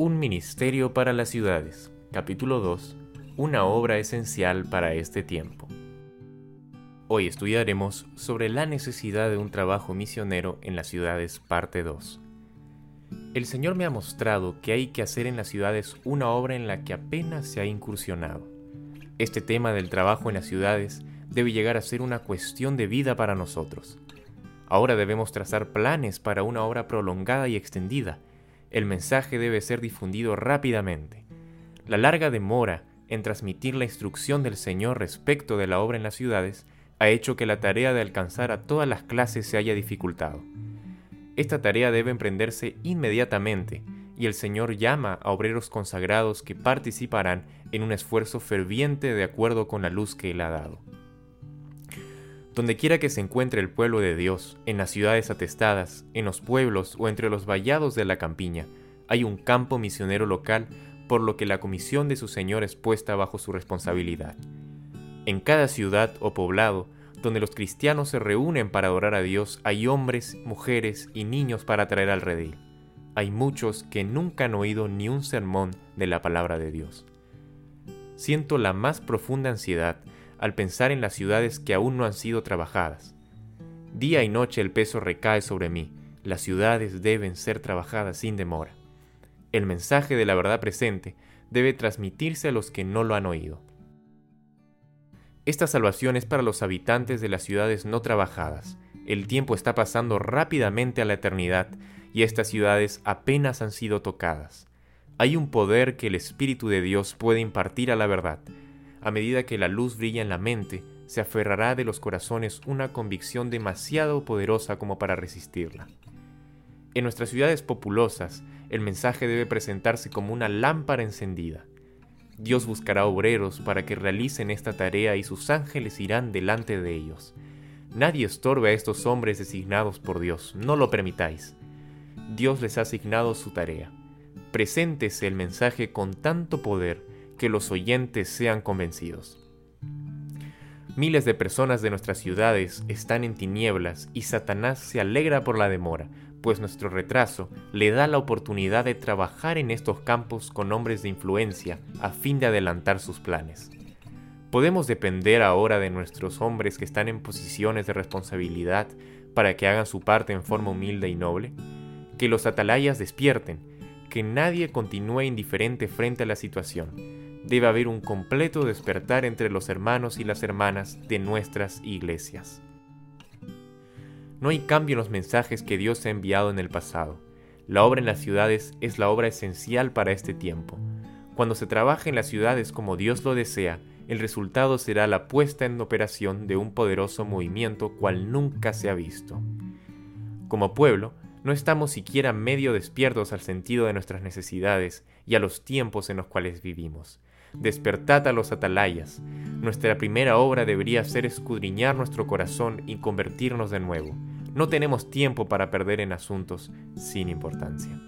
Un ministerio para las ciudades. Capítulo 2. Una obra esencial para este tiempo. Hoy estudiaremos sobre la necesidad de un trabajo misionero en las ciudades parte 2. El Señor me ha mostrado que hay que hacer en las ciudades una obra en la que apenas se ha incursionado. Este tema del trabajo en las ciudades debe llegar a ser una cuestión de vida para nosotros. Ahora debemos trazar planes para una obra prolongada y extendida, el mensaje debe ser difundido rápidamente. La larga demora en transmitir la instrucción del Señor respecto de la obra en las ciudades ha hecho que la tarea de alcanzar a todas las clases se haya dificultado. Esta tarea debe emprenderse inmediatamente y el Señor llama a obreros consagrados que participarán en un esfuerzo ferviente de acuerdo con la luz que Él ha dado. Donde quiera que se encuentre el pueblo de Dios, en las ciudades atestadas, en los pueblos o entre los vallados de la campiña, hay un campo misionero local por lo que la comisión de su Señor es puesta bajo su responsabilidad. En cada ciudad o poblado donde los cristianos se reúnen para adorar a Dios, hay hombres, mujeres y niños para traer al redil. Hay muchos que nunca han oído ni un sermón de la palabra de Dios. Siento la más profunda ansiedad al pensar en las ciudades que aún no han sido trabajadas. Día y noche el peso recae sobre mí, las ciudades deben ser trabajadas sin demora. El mensaje de la verdad presente debe transmitirse a los que no lo han oído. Esta salvación es para los habitantes de las ciudades no trabajadas. El tiempo está pasando rápidamente a la eternidad y estas ciudades apenas han sido tocadas. Hay un poder que el Espíritu de Dios puede impartir a la verdad, a medida que la luz brilla en la mente, se aferrará de los corazones una convicción demasiado poderosa como para resistirla. En nuestras ciudades populosas, el mensaje debe presentarse como una lámpara encendida. Dios buscará obreros para que realicen esta tarea y sus ángeles irán delante de ellos. Nadie estorbe a estos hombres designados por Dios, no lo permitáis. Dios les ha asignado su tarea. Preséntese el mensaje con tanto poder que los oyentes sean convencidos. Miles de personas de nuestras ciudades están en tinieblas y Satanás se alegra por la demora, pues nuestro retraso le da la oportunidad de trabajar en estos campos con hombres de influencia a fin de adelantar sus planes. ¿Podemos depender ahora de nuestros hombres que están en posiciones de responsabilidad para que hagan su parte en forma humilde y noble? Que los atalayas despierten, que nadie continúe indiferente frente a la situación, debe haber un completo despertar entre los hermanos y las hermanas de nuestras iglesias. No hay cambio en los mensajes que Dios ha enviado en el pasado. La obra en las ciudades es la obra esencial para este tiempo. Cuando se trabaja en las ciudades como Dios lo desea, el resultado será la puesta en operación de un poderoso movimiento cual nunca se ha visto. Como pueblo, no estamos siquiera medio despiertos al sentido de nuestras necesidades y a los tiempos en los cuales vivimos. Despertad a los atalayas. Nuestra primera obra debería ser escudriñar nuestro corazón y convertirnos de nuevo. No tenemos tiempo para perder en asuntos sin importancia.